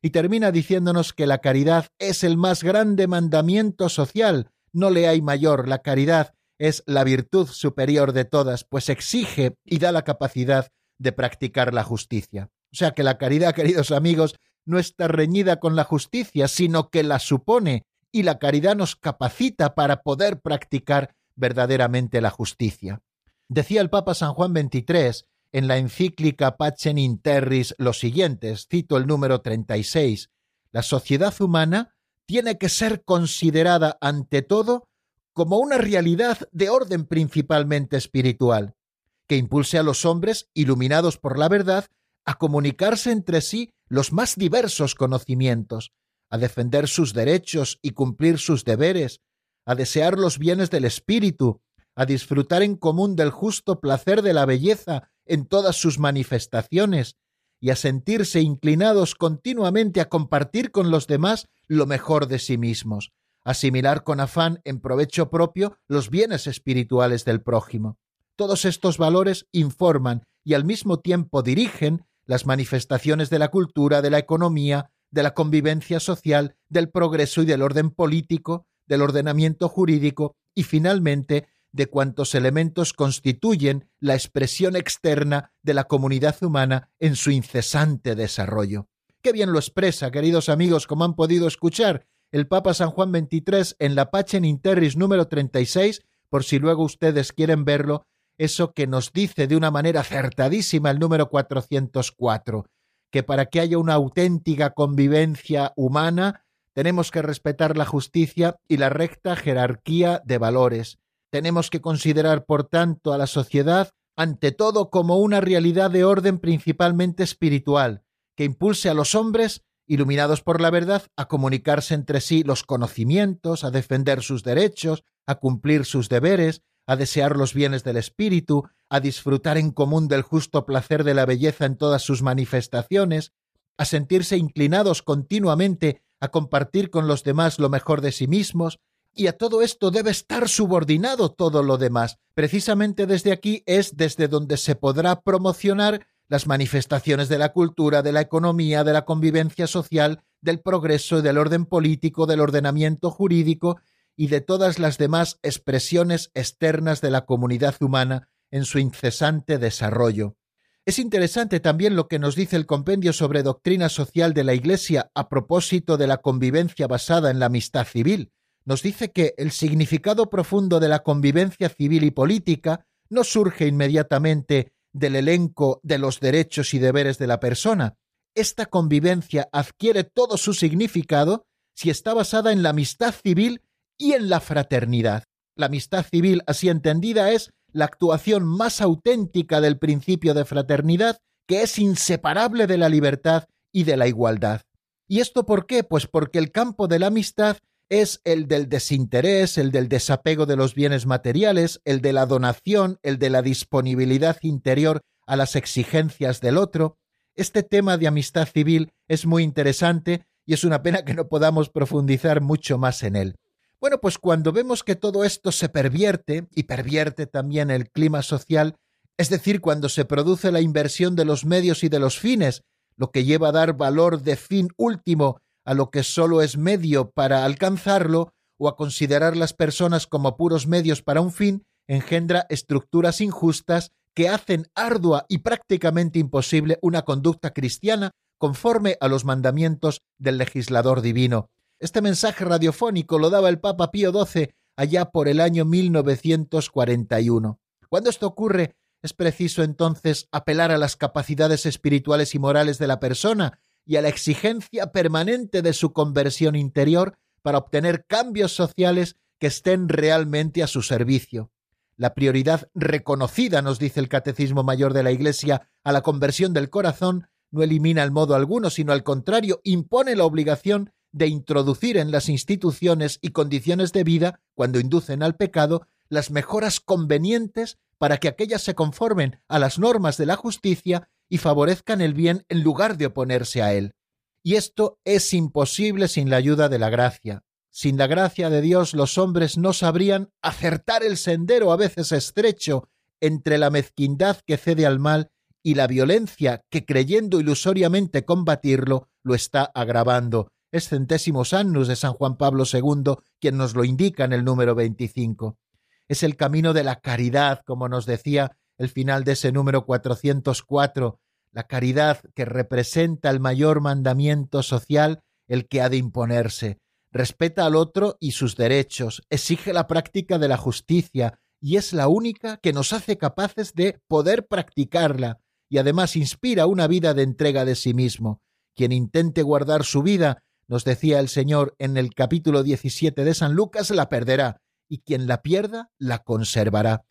Y termina diciéndonos que la caridad es el más grande mandamiento social, no le hay mayor, la caridad es la virtud superior de todas, pues exige y da la capacidad de practicar la justicia. O sea que la caridad, *laughs* queridos amigos, no está reñida con la justicia, sino que la supone, y la caridad nos capacita para poder practicar verdaderamente la justicia. Decía el Papa San Juan XXIII en la encíclica Pacem in Terris lo siguientes, cito el número 36, la sociedad humana tiene que ser considerada ante todo como una realidad de orden principalmente espiritual, que impulse a los hombres, iluminados por la verdad, a comunicarse entre sí los más diversos conocimientos, a defender sus derechos y cumplir sus deberes, a desear los bienes del espíritu, a disfrutar en común del justo placer de la belleza en todas sus manifestaciones, y a sentirse inclinados continuamente a compartir con los demás lo mejor de sí mismos, asimilar con afán en provecho propio los bienes espirituales del prójimo. Todos estos valores informan y al mismo tiempo dirigen las manifestaciones de la cultura, de la economía, de la convivencia social, del progreso y del orden político, del ordenamiento jurídico y finalmente de cuantos elementos constituyen la expresión externa de la comunidad humana en su incesante desarrollo. Qué bien lo expresa, queridos amigos, como han podido escuchar, el Papa San Juan XXIII en la Pacem Interris número 36, por si luego ustedes quieren verlo, eso que nos dice de una manera acertadísima el número 404, que para que haya una auténtica convivencia humana tenemos que respetar la justicia y la recta jerarquía de valores. Tenemos que considerar, por tanto, a la sociedad ante todo como una realidad de orden principalmente espiritual, que impulse a los hombres, iluminados por la verdad, a comunicarse entre sí los conocimientos, a defender sus derechos, a cumplir sus deberes, a desear los bienes del espíritu, a disfrutar en común del justo placer de la belleza en todas sus manifestaciones, a sentirse inclinados continuamente a compartir con los demás lo mejor de sí mismos, y a todo esto debe estar subordinado todo lo demás. Precisamente desde aquí es desde donde se podrá promocionar las manifestaciones de la cultura, de la economía, de la convivencia social, del progreso, del orden político, del ordenamiento jurídico y de todas las demás expresiones externas de la comunidad humana en su incesante desarrollo. Es interesante también lo que nos dice el compendio sobre doctrina social de la Iglesia a propósito de la convivencia basada en la amistad civil. Nos dice que el significado profundo de la convivencia civil y política no surge inmediatamente del elenco de los derechos y deberes de la persona. Esta convivencia adquiere todo su significado si está basada en la amistad civil y en la fraternidad. La amistad civil, así entendida, es la actuación más auténtica del principio de fraternidad que es inseparable de la libertad y de la igualdad. ¿Y esto por qué? Pues porque el campo de la amistad es el del desinterés, el del desapego de los bienes materiales, el de la donación, el de la disponibilidad interior a las exigencias del otro. Este tema de amistad civil es muy interesante y es una pena que no podamos profundizar mucho más en él. Bueno, pues cuando vemos que todo esto se pervierte y pervierte también el clima social, es decir, cuando se produce la inversión de los medios y de los fines, lo que lleva a dar valor de fin último a lo que solo es medio para alcanzarlo, o a considerar las personas como puros medios para un fin, engendra estructuras injustas que hacen ardua y prácticamente imposible una conducta cristiana conforme a los mandamientos del legislador divino. Este mensaje radiofónico lo daba el Papa Pío XII allá por el año 1941. Cuando esto ocurre, es preciso entonces apelar a las capacidades espirituales y morales de la persona y a la exigencia permanente de su conversión interior para obtener cambios sociales que estén realmente a su servicio. La prioridad reconocida, nos dice el Catecismo Mayor de la Iglesia, a la conversión del corazón no elimina el modo alguno, sino al contrario, impone la obligación de introducir en las instituciones y condiciones de vida, cuando inducen al pecado, las mejoras convenientes para que aquellas se conformen a las normas de la justicia y favorezcan el bien en lugar de oponerse a él. Y esto es imposible sin la ayuda de la gracia. Sin la gracia de Dios los hombres no sabrían acertar el sendero a veces estrecho entre la mezquindad que cede al mal y la violencia que creyendo ilusoriamente combatirlo lo está agravando, es centésimos annus de San Juan Pablo II quien nos lo indica en el número 25. Es el camino de la caridad, como nos decía el final de ese número 404, la caridad que representa el mayor mandamiento social, el que ha de imponerse. Respeta al otro y sus derechos, exige la práctica de la justicia y es la única que nos hace capaces de poder practicarla y además inspira una vida de entrega de sí mismo. Quien intente guardar su vida nos decía el Señor en el capítulo 17 de San Lucas, la perderá, y quien la pierda la conservará.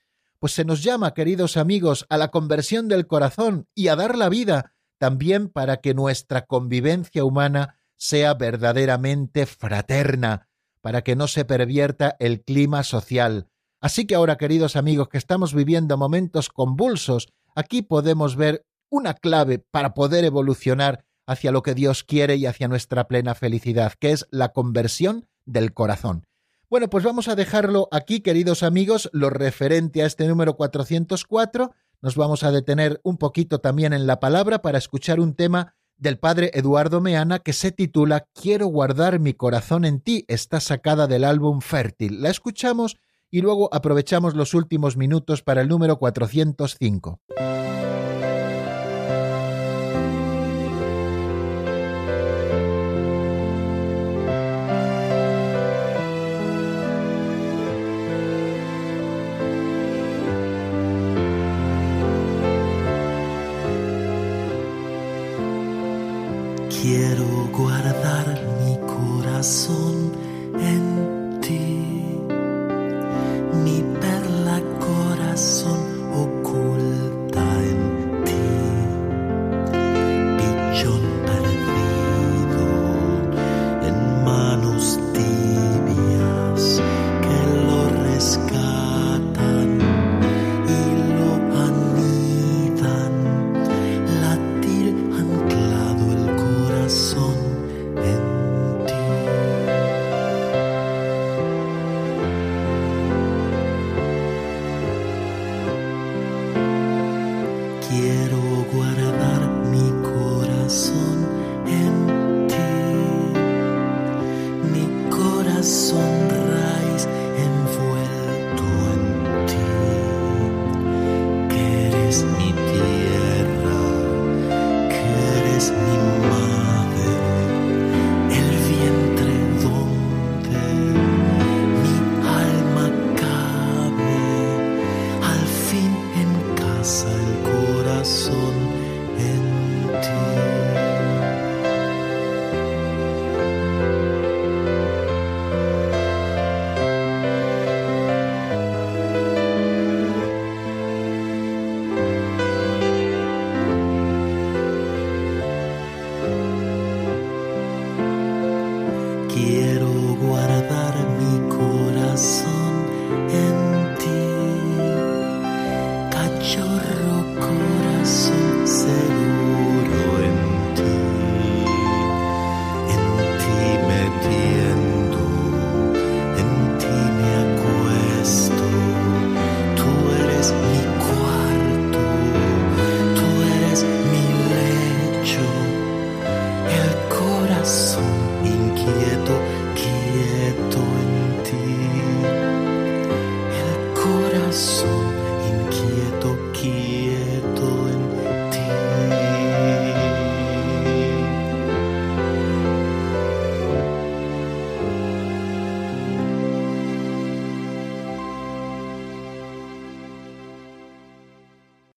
Pues se nos llama, queridos amigos, a la conversión del corazón y a dar la vida también para que nuestra convivencia humana sea verdaderamente fraterna, para que no se pervierta el clima social. Así que ahora, queridos amigos, que estamos viviendo momentos convulsos, aquí podemos ver una clave para poder evolucionar hacia lo que Dios quiere y hacia nuestra plena felicidad, que es la conversión del corazón. Bueno, pues vamos a dejarlo aquí, queridos amigos, lo referente a este número 404. Nos vamos a detener un poquito también en la palabra para escuchar un tema del padre Eduardo Meana que se titula Quiero guardar mi corazón en ti. Está sacada del álbum Fértil. La escuchamos y luego aprovechamos los últimos minutos para el número 405.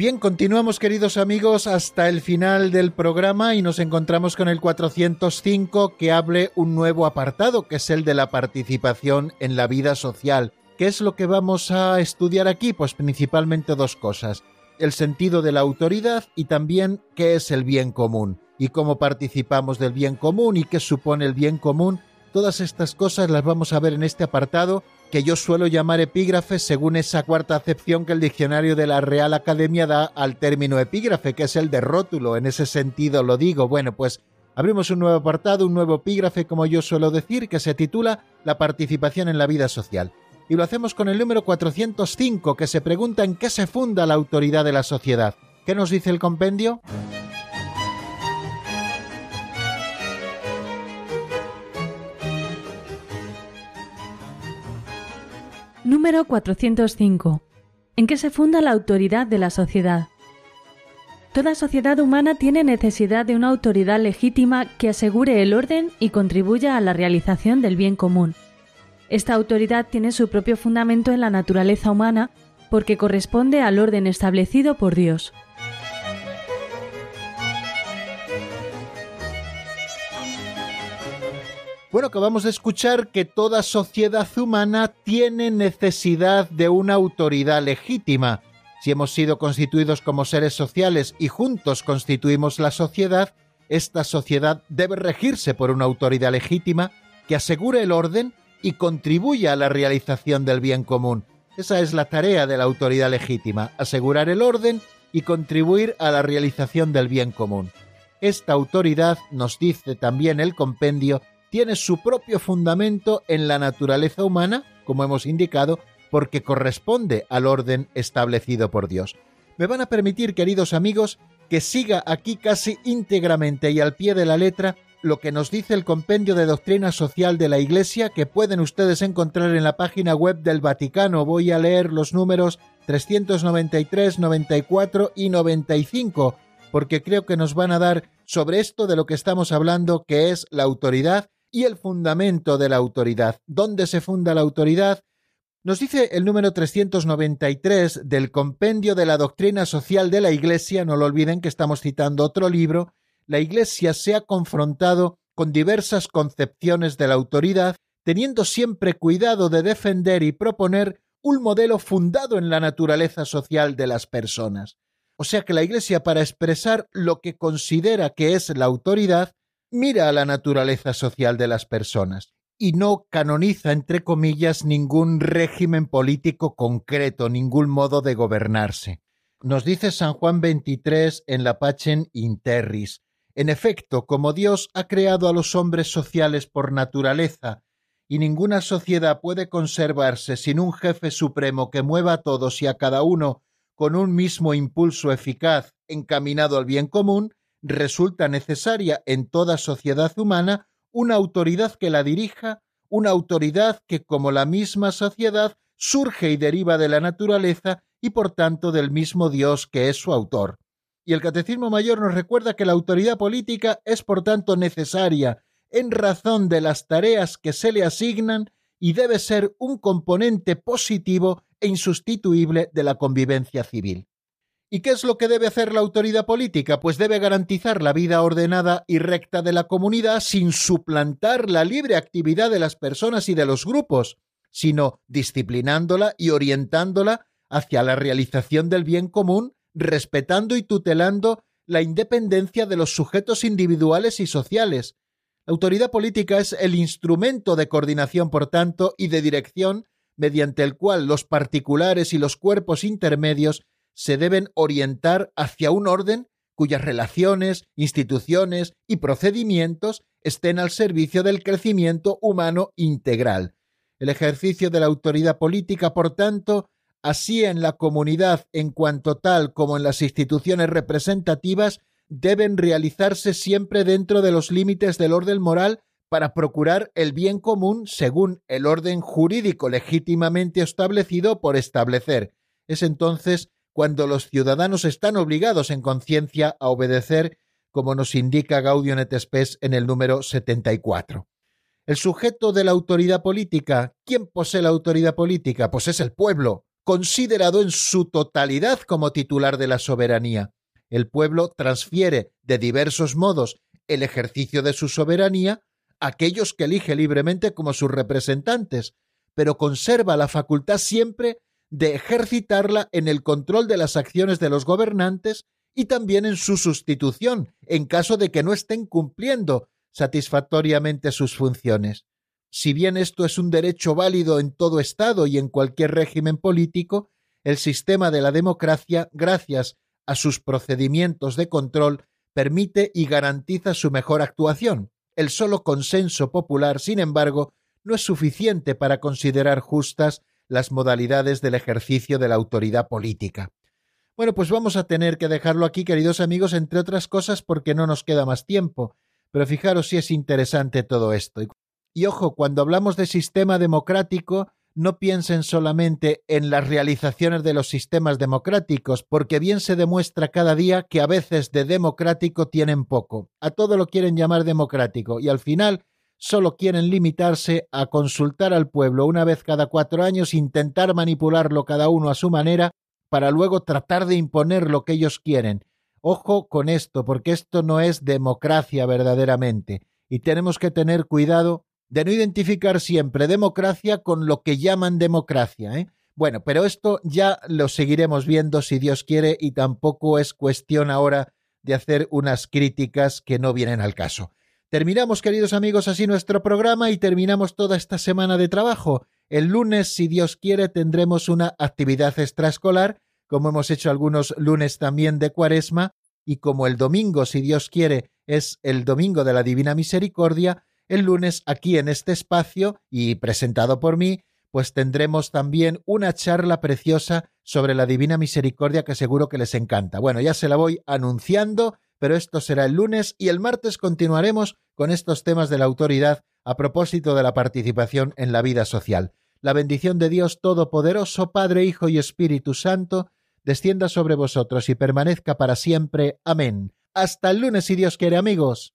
Bien, continuamos queridos amigos hasta el final del programa y nos encontramos con el 405 que hable un nuevo apartado, que es el de la participación en la vida social. ¿Qué es lo que vamos a estudiar aquí? Pues principalmente dos cosas. El sentido de la autoridad y también qué es el bien común y cómo participamos del bien común y qué supone el bien común. Todas estas cosas las vamos a ver en este apartado que yo suelo llamar epígrafe según esa cuarta acepción que el diccionario de la Real Academia da al término epígrafe, que es el de rótulo. En ese sentido lo digo. Bueno, pues abrimos un nuevo apartado, un nuevo epígrafe, como yo suelo decir, que se titula La participación en la vida social. Y lo hacemos con el número 405, que se pregunta en qué se funda la autoridad de la sociedad. ¿Qué nos dice el compendio? Número 405. ¿En qué se funda la autoridad de la sociedad? Toda sociedad humana tiene necesidad de una autoridad legítima que asegure el orden y contribuya a la realización del bien común. Esta autoridad tiene su propio fundamento en la naturaleza humana porque corresponde al orden establecido por Dios. Bueno, acabamos de escuchar que toda sociedad humana tiene necesidad de una autoridad legítima. Si hemos sido constituidos como seres sociales y juntos constituimos la sociedad, esta sociedad debe regirse por una autoridad legítima que asegure el orden y contribuya a la realización del bien común. Esa es la tarea de la autoridad legítima, asegurar el orden y contribuir a la realización del bien común. Esta autoridad, nos dice también el compendio, tiene su propio fundamento en la naturaleza humana, como hemos indicado, porque corresponde al orden establecido por Dios. Me van a permitir, queridos amigos, que siga aquí casi íntegramente y al pie de la letra lo que nos dice el compendio de doctrina social de la Iglesia que pueden ustedes encontrar en la página web del Vaticano. Voy a leer los números 393, 94 y 95 porque creo que nos van a dar sobre esto de lo que estamos hablando, que es la autoridad y el fundamento de la autoridad. ¿Dónde se funda la autoridad? Nos dice el número 393 del Compendio de la Doctrina Social de la Iglesia, no lo olviden que estamos citando otro libro, la Iglesia se ha confrontado con diversas concepciones de la autoridad, teniendo siempre cuidado de defender y proponer un modelo fundado en la naturaleza social de las personas. O sea que la Iglesia, para expresar lo que considera que es la autoridad, mira a la naturaleza social de las personas y no canoniza, entre comillas, ningún régimen político concreto, ningún modo de gobernarse. Nos dice San Juan 23 en la Pacem Interris. En efecto, como Dios ha creado a los hombres sociales por naturaleza, y ninguna sociedad puede conservarse sin un jefe supremo que mueva a todos y a cada uno con un mismo impulso eficaz encaminado al bien común, resulta necesaria en toda sociedad humana una autoridad que la dirija, una autoridad que, como la misma sociedad, surge y deriva de la naturaleza y por tanto del mismo Dios que es su autor. Y el Catecismo Mayor nos recuerda que la autoridad política es por tanto necesaria en razón de las tareas que se le asignan y debe ser un componente positivo e insustituible de la convivencia civil. ¿Y qué es lo que debe hacer la autoridad política? Pues debe garantizar la vida ordenada y recta de la comunidad sin suplantar la libre actividad de las personas y de los grupos, sino disciplinándola y orientándola hacia la realización del bien común, respetando y tutelando la independencia de los sujetos individuales y sociales. La autoridad política es el instrumento de coordinación, por tanto, y de dirección mediante el cual los particulares y los cuerpos intermedios se deben orientar hacia un orden cuyas relaciones, instituciones y procedimientos estén al servicio del crecimiento humano integral. El ejercicio de la autoridad política, por tanto, así en la comunidad en cuanto tal como en las instituciones representativas, deben realizarse siempre dentro de los límites del orden moral para procurar el bien común según el orden jurídico legítimamente establecido por establecer. Es entonces cuando los ciudadanos están obligados en conciencia a obedecer, como nos indica Gaudium et Spes en el número 74. El sujeto de la autoridad política, ¿quién posee la autoridad política? Pues es el pueblo, considerado en su totalidad como titular de la soberanía. El pueblo transfiere de diversos modos el ejercicio de su soberanía a aquellos que elige libremente como sus representantes, pero conserva la facultad siempre de ejercitarla en el control de las acciones de los gobernantes y también en su sustitución, en caso de que no estén cumpliendo satisfactoriamente sus funciones. Si bien esto es un derecho válido en todo Estado y en cualquier régimen político, el sistema de la democracia, gracias a sus procedimientos de control, permite y garantiza su mejor actuación. El solo consenso popular, sin embargo, no es suficiente para considerar justas las modalidades del ejercicio de la autoridad política. Bueno, pues vamos a tener que dejarlo aquí, queridos amigos, entre otras cosas porque no nos queda más tiempo. Pero fijaros si es interesante todo esto. Y ojo, cuando hablamos de sistema democrático, no piensen solamente en las realizaciones de los sistemas democráticos, porque bien se demuestra cada día que a veces de democrático tienen poco. A todo lo quieren llamar democrático y al final solo quieren limitarse a consultar al pueblo una vez cada cuatro años, intentar manipularlo cada uno a su manera, para luego tratar de imponer lo que ellos quieren. Ojo con esto, porque esto no es democracia verdaderamente, y tenemos que tener cuidado de no identificar siempre democracia con lo que llaman democracia. ¿eh? Bueno, pero esto ya lo seguiremos viendo si Dios quiere y tampoco es cuestión ahora de hacer unas críticas que no vienen al caso. Terminamos, queridos amigos, así nuestro programa y terminamos toda esta semana de trabajo. El lunes, si Dios quiere, tendremos una actividad extraescolar, como hemos hecho algunos lunes también de cuaresma, y como el domingo, si Dios quiere, es el domingo de la Divina Misericordia, el lunes aquí en este espacio y presentado por mí, pues tendremos también una charla preciosa sobre la Divina Misericordia que seguro que les encanta. Bueno, ya se la voy anunciando, pero esto será el lunes y el martes continuaremos con estos temas de la autoridad a propósito de la participación en la vida social. La bendición de Dios Todopoderoso, Padre, Hijo y Espíritu Santo, descienda sobre vosotros y permanezca para siempre. Amén. Hasta el lunes, si Dios quiere, amigos.